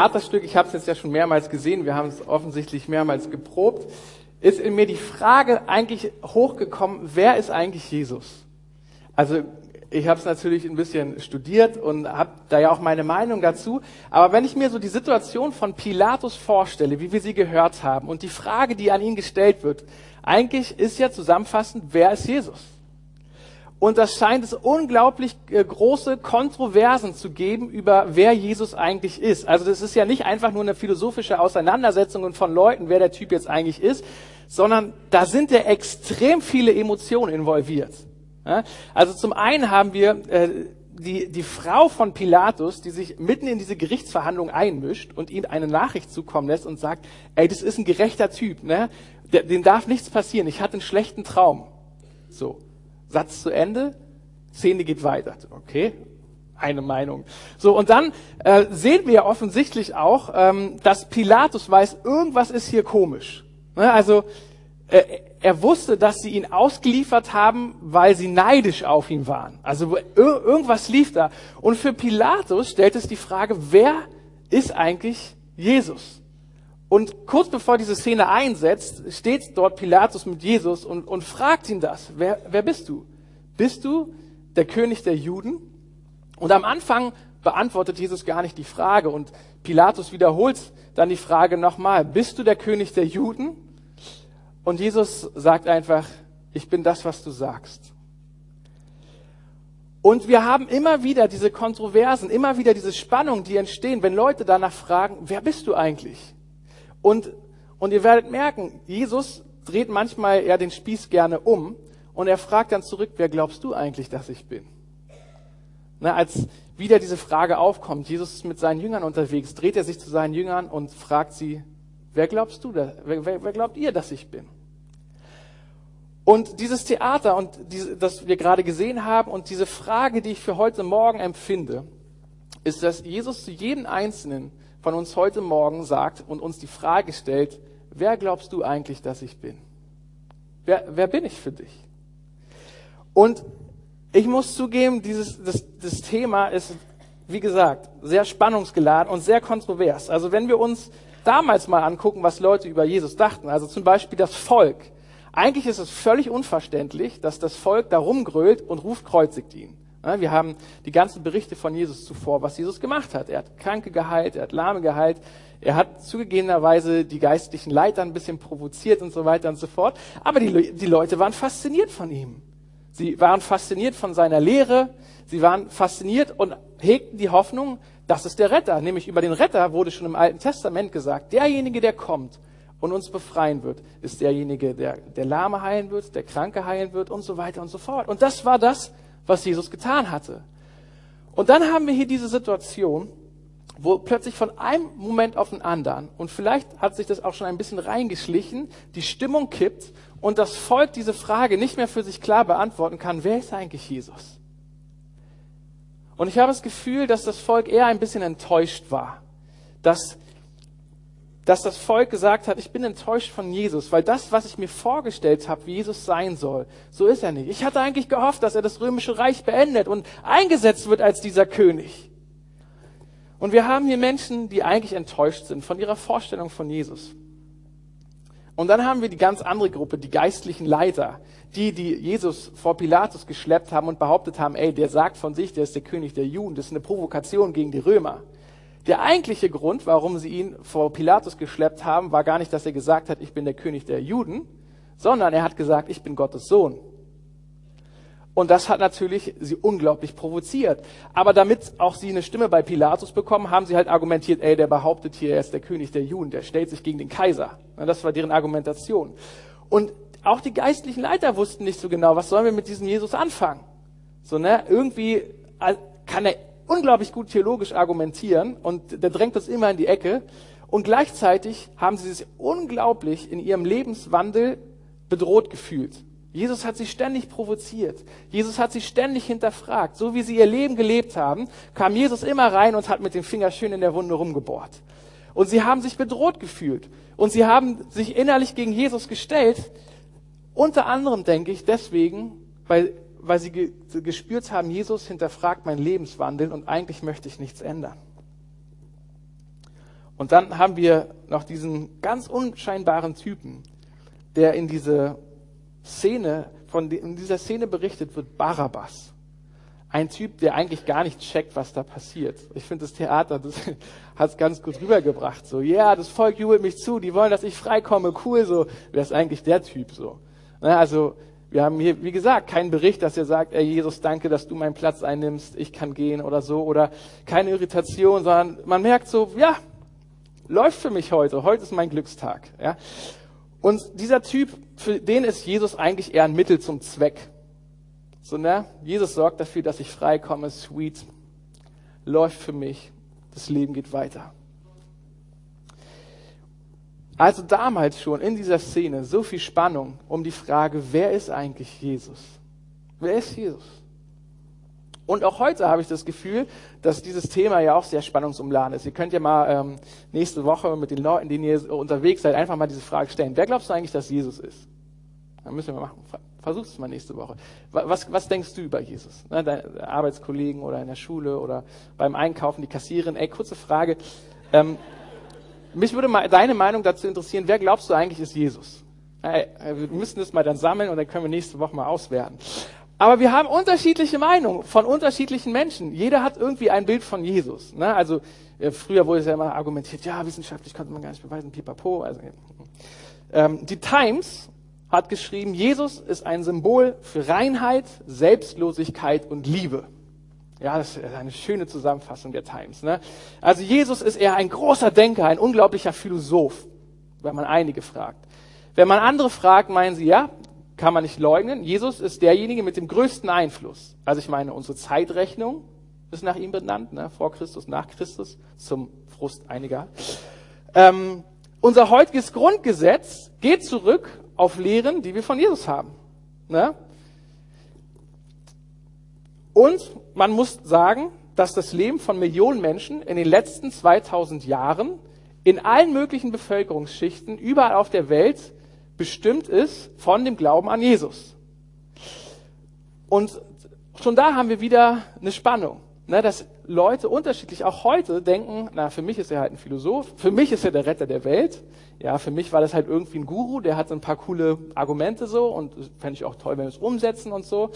Theaterstück, ich habe es jetzt ja schon mehrmals gesehen, wir haben es offensichtlich mehrmals geprobt, ist in mir die Frage eigentlich hochgekommen, wer ist eigentlich Jesus? Also ich habe es natürlich ein bisschen studiert und habe da ja auch meine Meinung dazu. Aber wenn ich mir so die Situation von Pilatus vorstelle, wie wir sie gehört haben, und die Frage, die an ihn gestellt wird, eigentlich ist ja zusammenfassend, wer ist Jesus? Und das scheint es unglaublich äh, große Kontroversen zu geben über wer Jesus eigentlich ist. Also das ist ja nicht einfach nur eine philosophische Auseinandersetzung von Leuten, wer der Typ jetzt eigentlich ist, sondern da sind ja extrem viele Emotionen involviert. Also zum einen haben wir äh, die, die Frau von Pilatus, die sich mitten in diese Gerichtsverhandlung einmischt und ihm eine Nachricht zukommen lässt und sagt, ey, das ist ein gerechter Typ, ne? dem darf nichts passieren, ich hatte einen schlechten Traum. So. Satz zu Ende, Szene geht weiter. Okay, eine Meinung. So, und dann äh, sehen wir offensichtlich auch, ähm, dass Pilatus weiß, irgendwas ist hier komisch. Ne? Also äh, er wusste, dass sie ihn ausgeliefert haben, weil sie neidisch auf ihn waren. Also irgendwas lief da. Und für Pilatus stellt es die Frage, wer ist eigentlich Jesus? Und kurz bevor diese Szene einsetzt, steht dort Pilatus mit Jesus und, und fragt ihn das. Wer, wer bist du? Bist du der König der Juden? Und am Anfang beantwortet Jesus gar nicht die Frage und Pilatus wiederholt dann die Frage nochmal. Bist du der König der Juden? Und Jesus sagt einfach, ich bin das, was du sagst. Und wir haben immer wieder diese Kontroversen, immer wieder diese Spannungen, die entstehen, wenn Leute danach fragen, wer bist du eigentlich? Und, und ihr werdet merken, Jesus dreht manchmal ja den Spieß gerne um und er fragt dann zurück, wer glaubst du eigentlich, dass ich bin? Na, als wieder diese Frage aufkommt, Jesus ist mit seinen Jüngern unterwegs, dreht er sich zu seinen Jüngern und fragt sie, wer glaubst du, wer, wer, wer glaubt ihr, dass ich bin? Und dieses Theater und diese, das wir gerade gesehen haben und diese Frage, die ich für heute Morgen empfinde, ist, dass Jesus zu jedem Einzelnen von uns heute Morgen sagt und uns die Frage stellt, wer glaubst du eigentlich, dass ich bin? Wer, wer bin ich für dich? Und ich muss zugeben, dieses, das, das Thema ist, wie gesagt, sehr spannungsgeladen und sehr kontrovers. Also wenn wir uns damals mal angucken, was Leute über Jesus dachten, also zum Beispiel das Volk. Eigentlich ist es völlig unverständlich, dass das Volk da rumgrölt und ruft, kreuzigt ihn. Wir haben die ganzen Berichte von Jesus zuvor, was Jesus gemacht hat. Er hat Kranke geheilt, er hat Lahme geheilt, er hat zugegebenerweise die geistlichen Leiter ein bisschen provoziert und so weiter und so fort. Aber die, die Leute waren fasziniert von ihm. Sie waren fasziniert von seiner Lehre, sie waren fasziniert und hegten die Hoffnung, das ist der Retter. Nämlich über den Retter wurde schon im Alten Testament gesagt, derjenige, der kommt und uns befreien wird, ist derjenige, der der Lahme heilen wird, der Kranke heilen wird und so weiter und so fort. Und das war das, was Jesus getan hatte. Und dann haben wir hier diese Situation, wo plötzlich von einem Moment auf den anderen, und vielleicht hat sich das auch schon ein bisschen reingeschlichen, die Stimmung kippt und das Volk diese Frage nicht mehr für sich klar beantworten kann, wer ist eigentlich Jesus? Und ich habe das Gefühl, dass das Volk eher ein bisschen enttäuscht war, dass dass das Volk gesagt hat, ich bin enttäuscht von Jesus, weil das, was ich mir vorgestellt habe, wie Jesus sein soll, so ist er nicht. Ich hatte eigentlich gehofft, dass er das römische Reich beendet und eingesetzt wird als dieser König. Und wir haben hier Menschen, die eigentlich enttäuscht sind von ihrer Vorstellung von Jesus. Und dann haben wir die ganz andere Gruppe, die geistlichen Leiter, die, die Jesus vor Pilatus geschleppt haben und behauptet haben, ey, der sagt von sich, der ist der König der Juden, das ist eine Provokation gegen die Römer. Der eigentliche Grund, warum sie ihn vor Pilatus geschleppt haben, war gar nicht, dass er gesagt hat, ich bin der König der Juden, sondern er hat gesagt, ich bin Gottes Sohn. Und das hat natürlich sie unglaublich provoziert. Aber damit auch sie eine Stimme bei Pilatus bekommen, haben sie halt argumentiert, ey, der behauptet hier, er ist der König der Juden, der stellt sich gegen den Kaiser. Das war deren Argumentation. Und auch die geistlichen Leiter wussten nicht so genau, was sollen wir mit diesem Jesus anfangen. So, ne, irgendwie äh, kann er unglaublich gut theologisch argumentieren und der drängt uns immer in die Ecke. Und gleichzeitig haben sie sich unglaublich in ihrem Lebenswandel bedroht gefühlt. Jesus hat sie ständig provoziert. Jesus hat sie ständig hinterfragt. So wie sie ihr Leben gelebt haben, kam Jesus immer rein und hat mit dem Finger schön in der Wunde rumgebohrt. Und sie haben sich bedroht gefühlt. Und sie haben sich innerlich gegen Jesus gestellt. Unter anderem, denke ich, deswegen, weil weil sie ge gespürt haben, Jesus hinterfragt meinen Lebenswandel und eigentlich möchte ich nichts ändern. Und dann haben wir noch diesen ganz unscheinbaren Typen, der in diese Szene, von in dieser Szene berichtet wird, Barabbas. Ein Typ, der eigentlich gar nicht checkt, was da passiert. Ich finde, das Theater, das hat es ganz gut rübergebracht. So, ja, yeah, das Volk jubelt mich zu, die wollen, dass ich freikomme, cool, so. Wer ist eigentlich der Typ, so? Na, also, wir haben hier, wie gesagt, keinen Bericht, dass er sagt, ey Jesus, danke, dass du meinen Platz einnimmst, ich kann gehen oder so, oder keine Irritation, sondern man merkt so, ja, läuft für mich heute, heute ist mein Glückstag, ja. Und dieser Typ, für den ist Jesus eigentlich eher ein Mittel zum Zweck. So, ne? Jesus sorgt dafür, dass ich frei komme, sweet, läuft für mich, das Leben geht weiter. Also damals schon in dieser Szene so viel Spannung um die Frage, wer ist eigentlich Jesus? Wer ist Jesus? Und auch heute habe ich das Gefühl, dass dieses Thema ja auch sehr spannungsumladen ist. Ihr könnt ja mal ähm, nächste Woche mit den Leuten, denen ihr unterwegs seid, einfach mal diese Frage stellen. Wer glaubst du eigentlich, dass Jesus ist? Dann müssen wir machen. Versuch es mal nächste Woche. Was, was denkst du über Jesus? Ne, deine Arbeitskollegen oder in der Schule oder beim Einkaufen, die Kassiererin. Ey, kurze Frage. Ähm, mich würde mal deine Meinung dazu interessieren. Wer glaubst du eigentlich ist Jesus? Äh, wir müssen das mal dann sammeln und dann können wir nächste Woche mal auswerten. Aber wir haben unterschiedliche Meinungen von unterschiedlichen Menschen. Jeder hat irgendwie ein Bild von Jesus. Ne? Also äh, früher wurde es ja immer argumentiert, ja, wissenschaftlich konnte man gar nicht beweisen, pipapo. Also, ähm, die Times hat geschrieben, Jesus ist ein Symbol für Reinheit, Selbstlosigkeit und Liebe. Ja, das ist eine schöne Zusammenfassung der Times. Ne? Also Jesus ist eher ein großer Denker, ein unglaublicher Philosoph, wenn man einige fragt. Wenn man andere fragt, meinen sie, ja, kann man nicht leugnen, Jesus ist derjenige mit dem größten Einfluss. Also ich meine, unsere Zeitrechnung ist nach ihm benannt, ne? vor Christus, nach Christus, zum Frust einiger. Ähm, unser heutiges Grundgesetz geht zurück auf Lehren, die wir von Jesus haben. Ne? Und man muss sagen, dass das Leben von Millionen Menschen in den letzten 2000 Jahren in allen möglichen Bevölkerungsschichten überall auf der Welt bestimmt ist von dem Glauben an Jesus. Und schon da haben wir wieder eine Spannung, ne, dass Leute unterschiedlich auch heute denken, na, für mich ist er halt ein Philosoph, für mich ist er der Retter der Welt. Ja, für mich war das halt irgendwie ein Guru, der hat ein paar coole Argumente so und fände ich auch toll, wenn wir es umsetzen und so.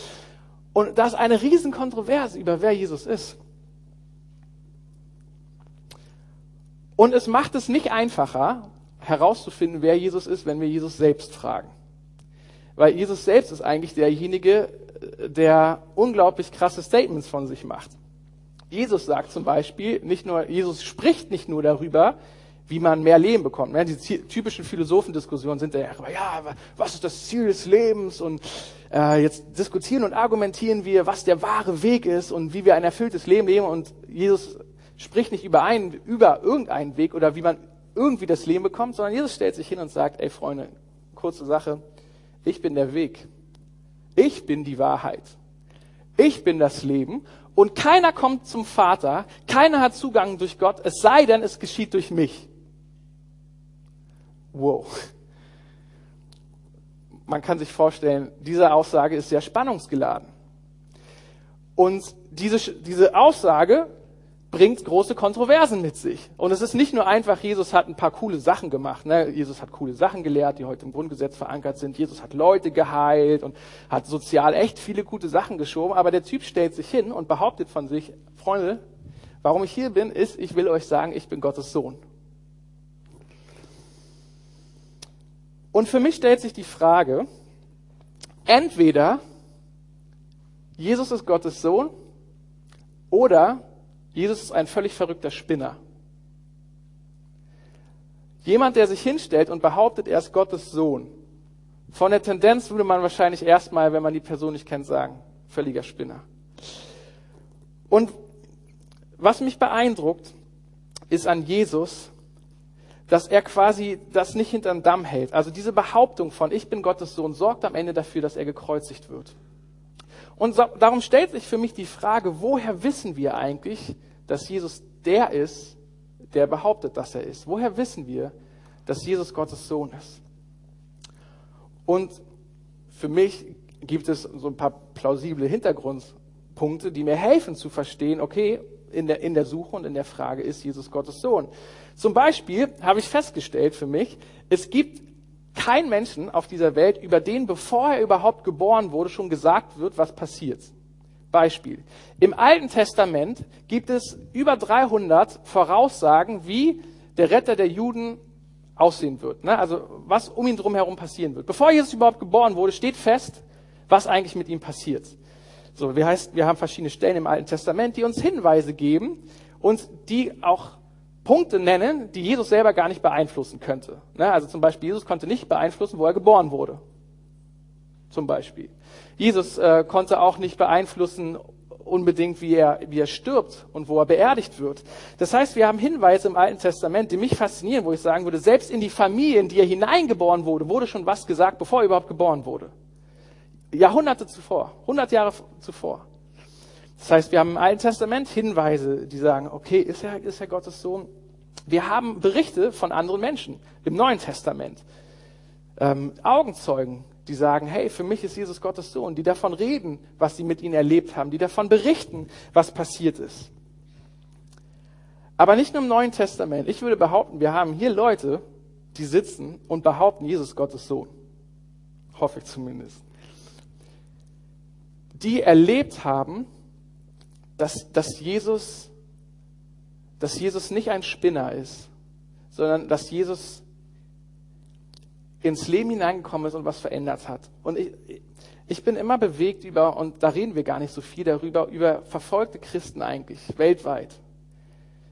Und da ist eine riesen Kontroverse über wer Jesus ist. Und es macht es nicht einfacher, herauszufinden, wer Jesus ist, wenn wir Jesus selbst fragen. Weil Jesus selbst ist eigentlich derjenige, der unglaublich krasse Statements von sich macht. Jesus sagt zum Beispiel, nicht nur, Jesus spricht nicht nur darüber, wie man mehr Leben bekommt. Ne? Die typischen Philosophendiskussionen sind ja, ja, was ist das Ziel des Lebens? Und äh, jetzt diskutieren und argumentieren wir, was der wahre Weg ist und wie wir ein erfülltes Leben leben. Und Jesus spricht nicht über einen, über irgendeinen Weg oder wie man irgendwie das Leben bekommt, sondern Jesus stellt sich hin und sagt, ey Freunde, kurze Sache, ich bin der Weg. Ich bin die Wahrheit. Ich bin das Leben und keiner kommt zum Vater, keiner hat Zugang durch Gott, es sei denn, es geschieht durch mich. Wow. Man kann sich vorstellen, diese Aussage ist sehr spannungsgeladen. Und diese, diese Aussage bringt große Kontroversen mit sich. Und es ist nicht nur einfach, Jesus hat ein paar coole Sachen gemacht. Ne? Jesus hat coole Sachen gelehrt, die heute im Grundgesetz verankert sind. Jesus hat Leute geheilt und hat sozial echt viele gute Sachen geschoben. Aber der Typ stellt sich hin und behauptet von sich, Freunde, warum ich hier bin, ist, ich will euch sagen, ich bin Gottes Sohn. Und für mich stellt sich die Frage, entweder Jesus ist Gottes Sohn oder Jesus ist ein völlig verrückter Spinner. Jemand, der sich hinstellt und behauptet, er ist Gottes Sohn. Von der Tendenz würde man wahrscheinlich erstmal, wenn man die Person nicht kennt, sagen, völliger Spinner. Und was mich beeindruckt, ist an Jesus, dass er quasi das nicht hinterm Damm hält. Also diese Behauptung von ich bin Gottes Sohn sorgt am Ende dafür, dass er gekreuzigt wird. Und so, darum stellt sich für mich die Frage, woher wissen wir eigentlich, dass Jesus der ist, der behauptet, dass er ist? Woher wissen wir, dass Jesus Gottes Sohn ist? Und für mich gibt es so ein paar plausible Hintergrundpunkte, die mir helfen zu verstehen, okay, in der, in der Suche und in der Frage, ist Jesus Gottes Sohn? Zum Beispiel habe ich festgestellt für mich, es gibt keinen Menschen auf dieser Welt, über den, bevor er überhaupt geboren wurde, schon gesagt wird, was passiert. Beispiel. Im Alten Testament gibt es über 300 Voraussagen, wie der Retter der Juden aussehen wird. Ne? Also was um ihn drum herum passieren wird. Bevor Jesus überhaupt geboren wurde, steht fest, was eigentlich mit ihm passiert. So, wie heißt, wir haben verschiedene Stellen im Alten Testament, die uns Hinweise geben und die auch Punkte nennen, die Jesus selber gar nicht beeinflussen könnte. Ne? Also zum Beispiel, Jesus konnte nicht beeinflussen, wo er geboren wurde. Zum Beispiel. Jesus äh, konnte auch nicht beeinflussen unbedingt, wie er, wie er stirbt und wo er beerdigt wird. Das heißt, wir haben Hinweise im Alten Testament, die mich faszinieren, wo ich sagen würde, selbst in die Familie, in die er hineingeboren wurde, wurde schon was gesagt, bevor er überhaupt geboren wurde. Jahrhunderte zuvor, hundert Jahre zuvor. Das heißt, wir haben im Alten Testament Hinweise, die sagen, okay, ist er, ist er Gottes Sohn? Wir haben Berichte von anderen Menschen im Neuen Testament. Ähm, Augenzeugen, die sagen, hey, für mich ist Jesus Gottes Sohn, die davon reden, was sie mit ihm erlebt haben, die davon berichten, was passiert ist. Aber nicht nur im Neuen Testament. Ich würde behaupten, wir haben hier Leute, die sitzen und behaupten, Jesus Gottes Sohn. Hoffe ich zumindest. Die erlebt haben, dass, dass, Jesus, dass Jesus nicht ein Spinner ist, sondern dass Jesus ins Leben hineingekommen ist und was verändert hat. Und ich, ich bin immer bewegt über, und da reden wir gar nicht so viel darüber, über verfolgte Christen eigentlich, weltweit.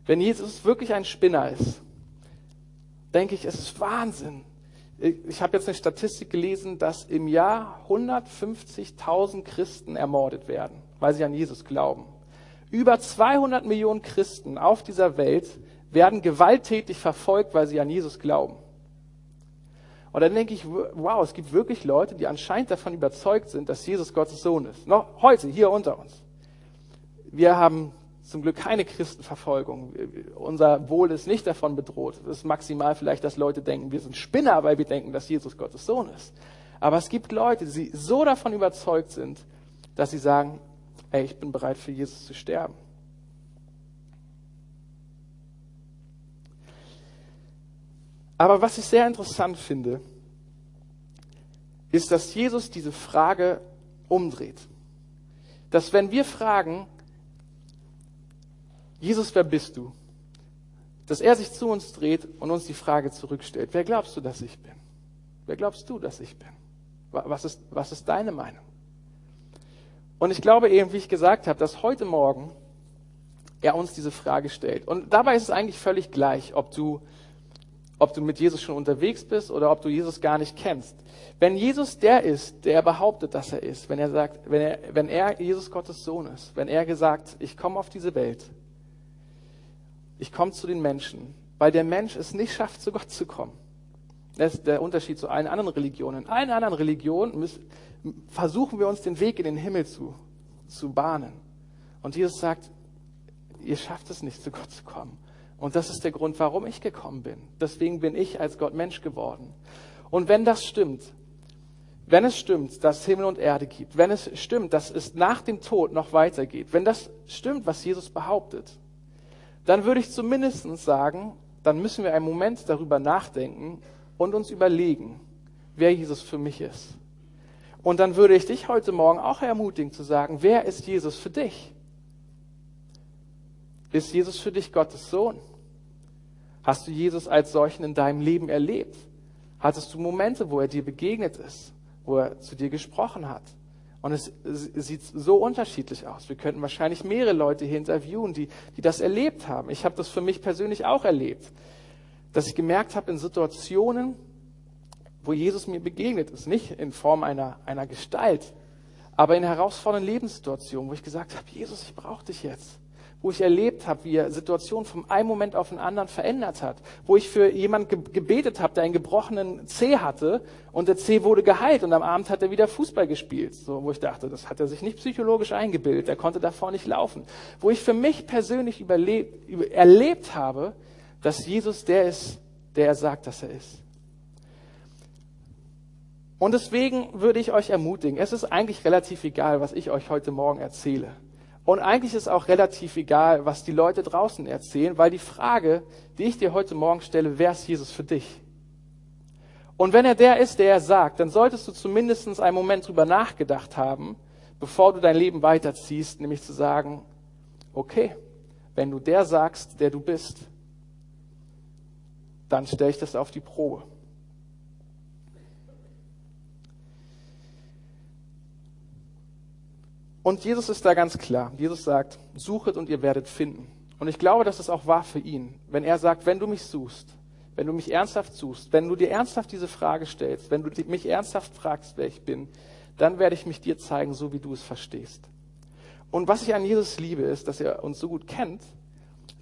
Wenn Jesus wirklich ein Spinner ist, denke ich, es ist Wahnsinn. Ich habe jetzt eine Statistik gelesen, dass im Jahr 150.000 Christen ermordet werden, weil sie an Jesus glauben. Über 200 Millionen Christen auf dieser Welt werden gewalttätig verfolgt, weil sie an Jesus glauben. Und dann denke ich, wow, es gibt wirklich Leute, die anscheinend davon überzeugt sind, dass Jesus Gottes Sohn ist. Noch heute, hier unter uns. Wir haben zum Glück keine Christenverfolgung. Unser Wohl ist nicht davon bedroht. Es ist maximal vielleicht, dass Leute denken, wir sind Spinner, weil wir denken, dass Jesus Gottes Sohn ist. Aber es gibt Leute, die so davon überzeugt sind, dass sie sagen, ey, ich bin bereit für Jesus zu sterben. Aber was ich sehr interessant finde, ist, dass Jesus diese Frage umdreht. Dass wenn wir fragen, Jesus, wer bist du? Dass er sich zu uns dreht und uns die Frage zurückstellt, wer glaubst du, dass ich bin? Wer glaubst du, dass ich bin? Was ist, was ist deine Meinung? Und ich glaube eben, wie ich gesagt habe, dass heute Morgen er uns diese Frage stellt. Und dabei ist es eigentlich völlig gleich, ob du ob du mit Jesus schon unterwegs bist oder ob du Jesus gar nicht kennst. Wenn Jesus der ist, der behauptet, dass er ist, wenn er sagt, wenn er, wenn er Jesus Gottes Sohn ist, wenn er gesagt, ich komme auf diese Welt, ich komme zu den Menschen, weil der Mensch es nicht schafft, zu Gott zu kommen. Das ist der Unterschied zu allen anderen Religionen. In allen anderen Religionen müssen, versuchen wir uns den Weg in den Himmel zu, zu bahnen. Und Jesus sagt, ihr schafft es nicht, zu Gott zu kommen. Und das ist der Grund, warum ich gekommen bin. Deswegen bin ich als Gott Mensch geworden. Und wenn das stimmt, wenn es stimmt, dass es Himmel und Erde gibt, wenn es stimmt, dass es nach dem Tod noch weitergeht, wenn das stimmt, was Jesus behauptet, dann würde ich zumindest sagen, dann müssen wir einen Moment darüber nachdenken und uns überlegen, wer Jesus für mich ist. Und dann würde ich dich heute Morgen auch ermutigen zu sagen, wer ist Jesus für dich? Ist Jesus für dich Gottes Sohn? Hast du Jesus als solchen in deinem Leben erlebt? Hattest du Momente, wo er dir begegnet ist, wo er zu dir gesprochen hat? Und es, sieht so unterschiedlich aus. Wir könnten wahrscheinlich mehrere Leute hier interviewen, die, die das erlebt haben. Ich habe das für mich persönlich auch erlebt, dass ich gemerkt habe in Situationen, wo Jesus mir begegnet ist, nicht in Form einer, einer Gestalt, aber in herausfordernden Lebenssituationen, wo ich gesagt habe, Jesus, ich brauche dich jetzt. Wo ich erlebt habe, wie er Situationen vom einen Moment auf den anderen verändert hat, wo ich für jemanden gebetet habe, der einen gebrochenen C hatte und der C wurde geheilt und am Abend hat er wieder Fußball gespielt, so wo ich dachte, das hat er sich nicht psychologisch eingebildet, er konnte davor nicht laufen, wo ich für mich persönlich überlebt, über, erlebt habe, dass Jesus der ist, der er sagt, dass er ist. Und deswegen würde ich euch ermutigen, es ist eigentlich relativ egal, was ich euch heute Morgen erzähle Und eigentlich ist auch relativ egal, was die Leute draußen erzählen, weil die Frage, die ich dir heute Morgen stelle, wer ist Jesus für dich? Und wenn er der ist, der er sagt, dann solltest du zumindest einen Moment drüber nachgedacht haben, bevor du dein Leben weiterziehst, nämlich zu sagen, okay, wenn du der sagst, der du bist, dann stelle ich das auf die Probe. Und Jesus ist da ganz klar. Jesus sagt, suchet und ihr werdet finden. Und ich glaube, das ist auch wahr für ihn. Wenn er sagt, wenn du mich suchst, wenn du mich ernsthaft suchst, wenn du dir ernsthaft diese Frage stellst, wenn du mich ernsthaft fragst, wer ich bin, dann werde ich mich dir zeigen, so wie du es verstehst. Und was ich an Jesus liebe, ist, dass er uns so gut kennt,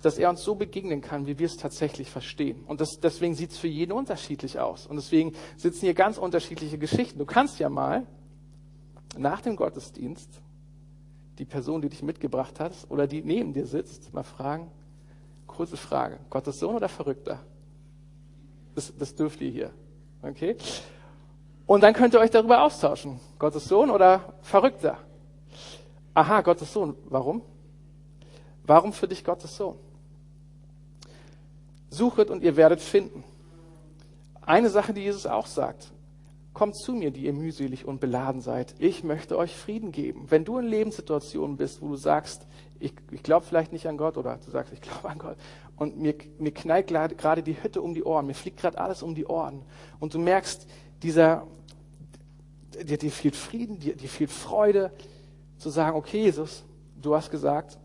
dass er uns so begegnen kann, wie wir es tatsächlich verstehen. Und das, deswegen sieht es für jeden unterschiedlich aus. Und deswegen sitzen hier ganz unterschiedliche Geschichten. Du kannst ja mal nach dem Gottesdienst die Person, die dich mitgebracht hat oder die neben dir sitzt, mal fragen, kurze Frage, Gottes Sohn oder Verrückter? Das, das dürft ihr hier. Okay? Und dann könnt ihr euch darüber austauschen. Gottes Sohn oder Verrückter? Aha, Gottes Sohn. Warum? Warum für dich Gottes Sohn? Suchet und ihr werdet finden. Eine Sache, die Jesus auch sagt. Kommt zu mir, die ihr mühselig und beladen seid. Ich möchte euch Frieden geben. Wenn du in Lebenssituationen bist, wo du sagst, ich, ich glaube vielleicht nicht an Gott oder du sagst, ich glaube an Gott und mir, mir knallt gerade die Hütte um die Ohren, mir fliegt gerade alles um die Ohren und du merkst, dieser, dir, dir fehlt Frieden, dir, dir fehlt Freude, zu sagen, okay Jesus, du hast gesagt,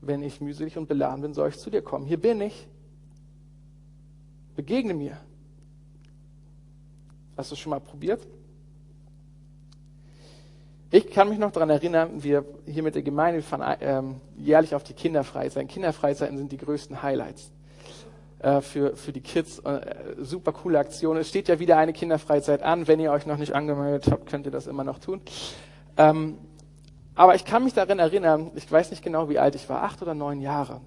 wenn ich mühselig und beladen bin, soll ich zu dir kommen. Hier bin ich. Begegne mir. Hast du es schon mal probiert? Ich kann mich noch daran erinnern, wir hier mit der Gemeinde fahren ähm, jährlich auf die Kinderfreizeiten. Kinderfreizeiten sind die größten Highlights äh, für, für die Kids. Äh, super coole Aktion. Es steht ja wieder eine Kinderfreizeit an. Wenn ihr euch noch nicht angemeldet habt, könnt ihr das immer noch tun. Ähm, aber ich kann mich daran erinnern, ich weiß nicht genau, wie alt ich war, acht oder neun Jahre.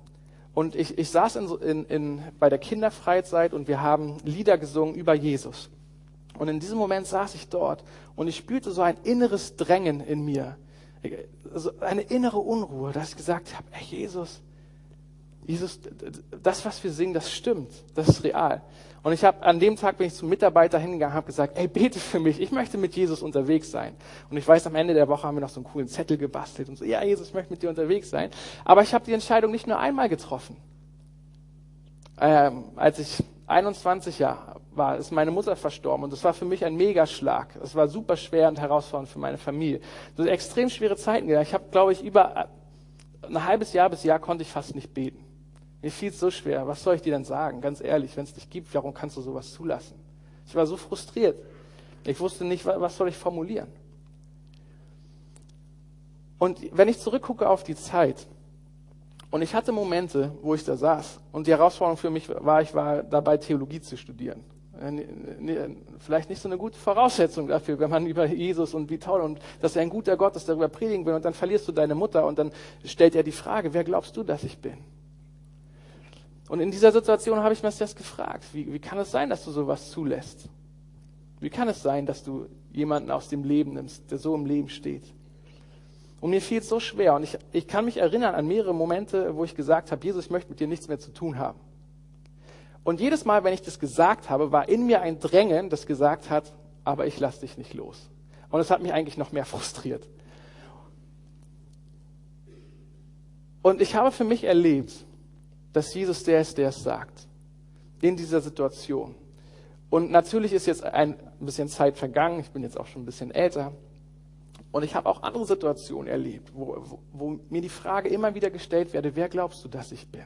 Und ich, ich saß in, in, in, bei der Kinderfreizeit und wir haben Lieder gesungen über Jesus. Und in diesem Moment saß ich dort und ich spürte so ein inneres Drängen in mir, so eine innere Unruhe, dass ich gesagt habe, ey Jesus, Jesus, das, was wir singen, das stimmt, das ist real. Und ich habe an dem Tag bin ich zum Mitarbeiter hingegangen, habe gesagt, ey, bete für mich, ich möchte mit Jesus unterwegs sein. Und ich weiß, am Ende der Woche haben wir noch so einen coolen Zettel gebastelt und so, ja, Jesus, ich möchte mit dir unterwegs sein. Aber ich habe die Entscheidung nicht nur einmal getroffen. Ähm, als ich 21 Jahre war, ist meine Mutter verstorben und das war für mich ein Megaschlag. Es war super schwer und herausfordernd für meine Familie. Sind extrem schwere Zeiten. Ich habe, glaube ich, über ein halbes Jahr bis Jahr konnte ich fast nicht beten. Mir fiel es so schwer. Was soll ich dir denn sagen? Ganz ehrlich, wenn es dich gibt, warum kannst du sowas zulassen? Ich war so frustriert. Ich wusste nicht, was soll ich formulieren. Und wenn ich zurückgucke auf die Zeit, und ich hatte Momente, wo ich da saß, und die Herausforderung für mich war, ich war dabei, Theologie zu studieren. Äh, vielleicht nicht so eine gute Voraussetzung dafür, wenn man über Jesus und wie toll und dass er ein guter Gott ist, darüber predigen will, und dann verlierst du deine Mutter und dann stellt er die Frage, wer glaubst du, dass ich bin? Und in dieser Situation habe ich mir das gefragt. Wie, wie kann es sein, dass du sowas zulässt? Wie kann es sein, dass du jemanden aus dem Leben nimmst, der so im Leben steht? Und mir fiel es so schwer. Und ich, ich kann mich erinnern an mehrere Momente, wo ich gesagt habe, Jesus, ich möchte mit dir nichts mehr zu tun haben. Und jedes Mal, wenn ich das gesagt habe, war in mir ein Drängen, das gesagt hat, aber ich lasse dich nicht los. Und es hat mich eigentlich noch mehr frustriert. Und ich habe für mich erlebt, dass Jesus der ist, der es sagt. In dieser Situation. Und natürlich ist jetzt ein bisschen Zeit vergangen. Ich bin jetzt auch schon ein bisschen älter. Und ich habe auch andere Situationen erlebt, wo, wo, wo mir die Frage immer wieder gestellt werde, wer glaubst du, dass ich bin?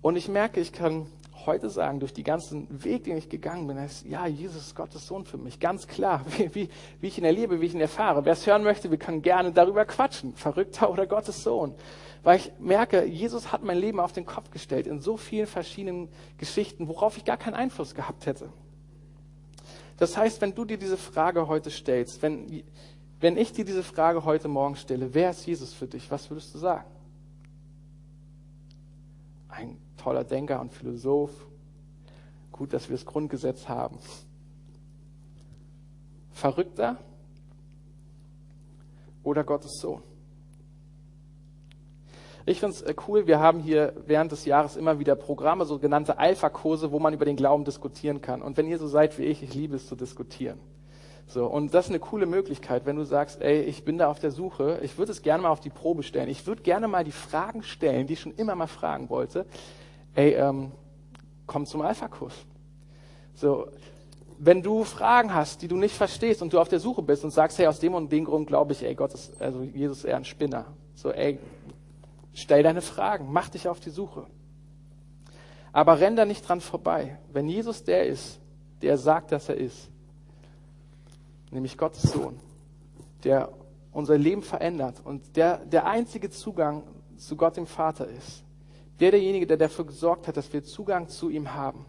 Und ich merke, ich kann heute sagen, durch die ganzen Weg, den ich gegangen bin, ist, ja, Jesus ist Gottes Sohn für mich. Ganz klar, wie, wie, wie ich ihn erlebe, wie ich ihn erfahre. Wer es hören möchte, wir können gerne darüber quatschen. Verrückter oder Gottes Sohn weil ich merke, Jesus hat mein Leben auf den Kopf gestellt in so vielen verschiedenen Geschichten, worauf ich gar keinen Einfluss gehabt hätte. Das heißt, wenn du dir diese Frage heute stellst, wenn, wenn ich dir diese Frage heute Morgen stelle, wer ist Jesus für dich, was würdest du sagen? Ein toller Denker und Philosoph. Gut, dass wir das Grundgesetz haben. Verrückter oder Gottes Sohn? Ich finde es äh, cool, wir haben hier während des Jahres immer wieder Programme, sogenannte Alpha-Kurse, wo man über den Glauben diskutieren kann. Und wenn ihr so seid wie ich, ich liebe es zu diskutieren. So, und das ist eine coole Möglichkeit, wenn du sagst, ey, ich bin da auf der Suche, ich würde es gerne mal auf die Probe stellen. Ich würde gerne mal die Fragen stellen, die ich schon immer mal fragen wollte. Ey, ähm, komm zum Alpha-Kurs. So, wenn du Fragen hast, die du nicht verstehst und du auf der Suche bist und sagst, hey, aus dem und dem Grund glaube ich, ey, Gott ist, also Jesus ist eher ein Spinner. So, ey, stell deine Fragen, mach dich auf die Suche. Aber renn da nicht dran vorbei. Wenn Jesus der ist, der sagt, dass er ist, nämlich Gottes Sohn, der unser Leben verändert und der der einzige Zugang zu Gott dem Vater ist, der derjenige, der dafür gesorgt hat, dass wir Zugang zu ihm haben,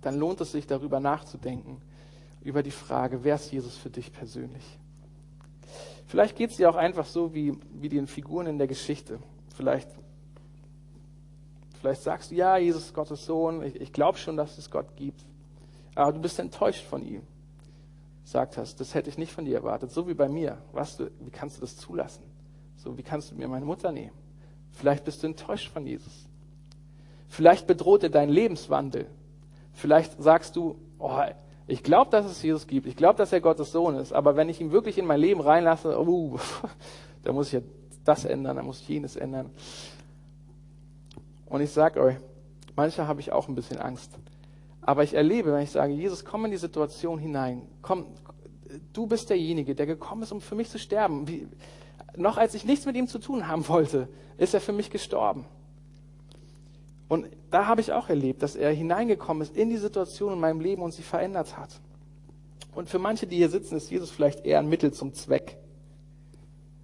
dann lohnt es sich darüber nachzudenken, über die Frage, wer ist Jesus für dich persönlich? Vielleicht geht es dir auch einfach so wie, wie den Figuren in der Geschichte. Vielleicht, vielleicht sagst du, ja, Jesus ist Gottes Sohn, ich, ich glaube schon, dass es Gott gibt, aber du bist enttäuscht von ihm. Sagt hast, das hätte ich nicht von dir erwartet, so wie bei mir. Was, wie kannst du das zulassen? So, wie kannst du mir meine Mutter nehmen? Vielleicht bist du enttäuscht von Jesus. Vielleicht bedroht er deinen Lebenswandel. Vielleicht sagst du, oh, ich glaube, dass es Jesus gibt. Ich glaube, dass er Gottes Sohn ist. Aber wenn ich ihn wirklich in mein Leben reinlasse, uh, da muss ich ja das ändern, da muss ich jenes ändern. Und ich sage euch, manchmal habe ich auch ein bisschen Angst. Aber ich erlebe, wenn ich sage, Jesus, komm in die Situation hinein. Komm, du bist derjenige, der gekommen ist, um für mich zu sterben. Wie, noch als ich nichts mit ihm zu tun haben wollte, ist er für mich gestorben. Und da habe ich auch erlebt, dass er hineingekommen ist in die Situation in meinem Leben und sie verändert hat. Und für manche, die hier sitzen, ist Jesus vielleicht eher ein Mittel zum Zweck.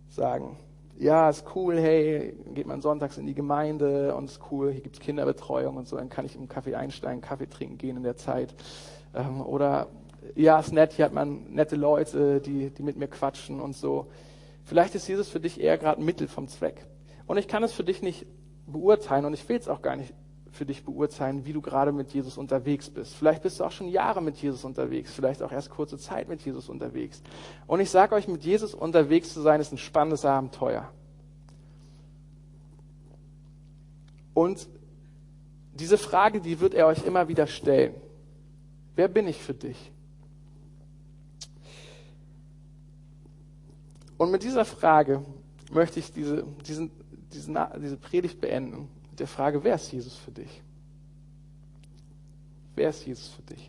Sagen, ja, ist cool, hey, geht man sonntags in die Gemeinde und ist cool, hier gibt's Kinderbetreuung und so, dann kann ich im Kaffee einsteigen, Kaffee trinken gehen in der Zeit. Ähm, oder ja, ist nett, hier hat man nette Leute, die, die mit mir quatschen und so. Vielleicht ist Jesus für dich eher gerade Mittel vom Zweck. Und ich kann es für dich nicht beurteilen und ich will es auch gar nicht für dich beurteilen, wie du gerade mit Jesus unterwegs bist. Vielleicht bist du auch schon Jahre mit Jesus unterwegs, vielleicht auch erst kurze Zeit mit Jesus unterwegs. Und ich sage euch, mit Jesus unterwegs zu sein, ist ein spannendes Abenteuer. Und diese Frage, die wird er euch immer wieder stellen. Wer bin ich für dich? Und mit dieser Frage möchte ich diese, diesen, diesen, diese Predigt beenden mit der Frage, wer ist Jesus für dich? Wer ist Jesus für dich?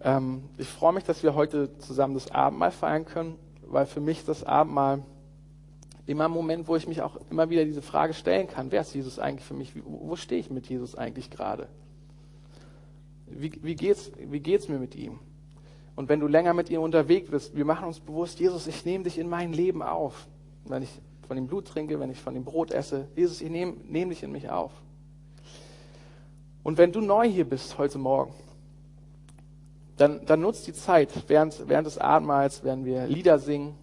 Ähm, ich freue mich, dass wir heute zusammen das Abendmahl feiern können, weil für mich das Abendmahl immer ein Moment, wo ich mich auch immer wieder diese Frage stellen kann, wer ist Jesus eigentlich für mich? Wo, stehe ich mit Jesus eigentlich gerade? Wie, wie geht's, wie geht's mir mit ihm? Und wenn du länger mit ihm unterwegs bist, wir machen uns bewusst, Jesus, ich nehme dich in mein Leben auf wenn ich von dem Blut trinke, wenn ich von dem Brot esse. Jesus, ich nehme nehm dich in mich auf. Und wenn du neu hier bist heute Morgen, dann, dann nutzt die Zeit. Während, während des Abendmahls werden wir Lieder singen.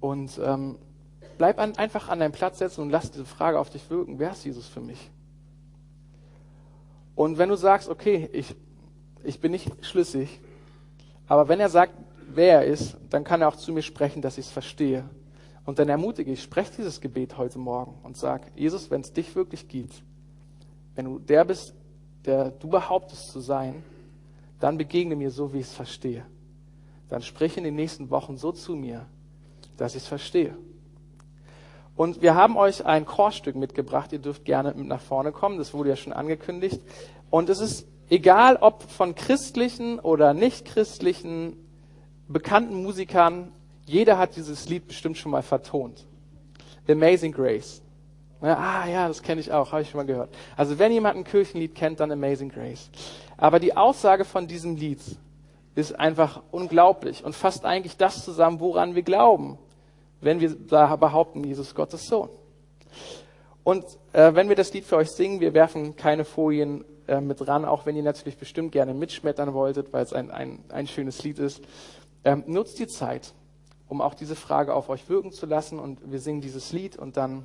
Und ähm, bleib an, einfach an deinem Platz sitzen und lass diese Frage auf dich wirken. Wer ist Jesus für mich? Und wenn du sagst, okay, ich, ich bin nicht schlüssig, aber wenn er sagt, wer er ist, dann kann er auch zu mir sprechen, dass ich es verstehe. Und dann ermutige ich, spreche dieses Gebet heute Morgen und sag, Jesus, wenn es dich wirklich gibt, wenn du der bist, der du behauptest zu sein, dann begegne mir so, wie ich es verstehe. Dann sprich in den nächsten Wochen so zu mir, dass ich es verstehe. Und wir haben euch ein Chorstück mitgebracht. Ihr dürft gerne mit nach vorne kommen. Das wurde ja schon angekündigt. Und es ist egal, ob von christlichen oder nicht christlichen bekannten Musikern jeder hat dieses Lied bestimmt schon mal vertont. Amazing Grace. Ja, ah ja, das kenne ich auch, habe ich schon mal gehört. Also wenn jemand ein Kirchenlied kennt, dann Amazing Grace. Aber die Aussage von diesem Lied ist einfach unglaublich und fasst eigentlich das zusammen, woran wir glauben, wenn wir da behaupten, Jesus Gottes Sohn. Und äh, wenn wir das Lied für euch singen, wir werfen keine Folien äh, mit ran, auch wenn ihr natürlich bestimmt gerne mitschmettern wolltet, weil es ein, ein, ein schönes Lied ist. Ähm, nutzt die Zeit um auch diese Frage auf euch wirken zu lassen. Und wir singen dieses Lied und dann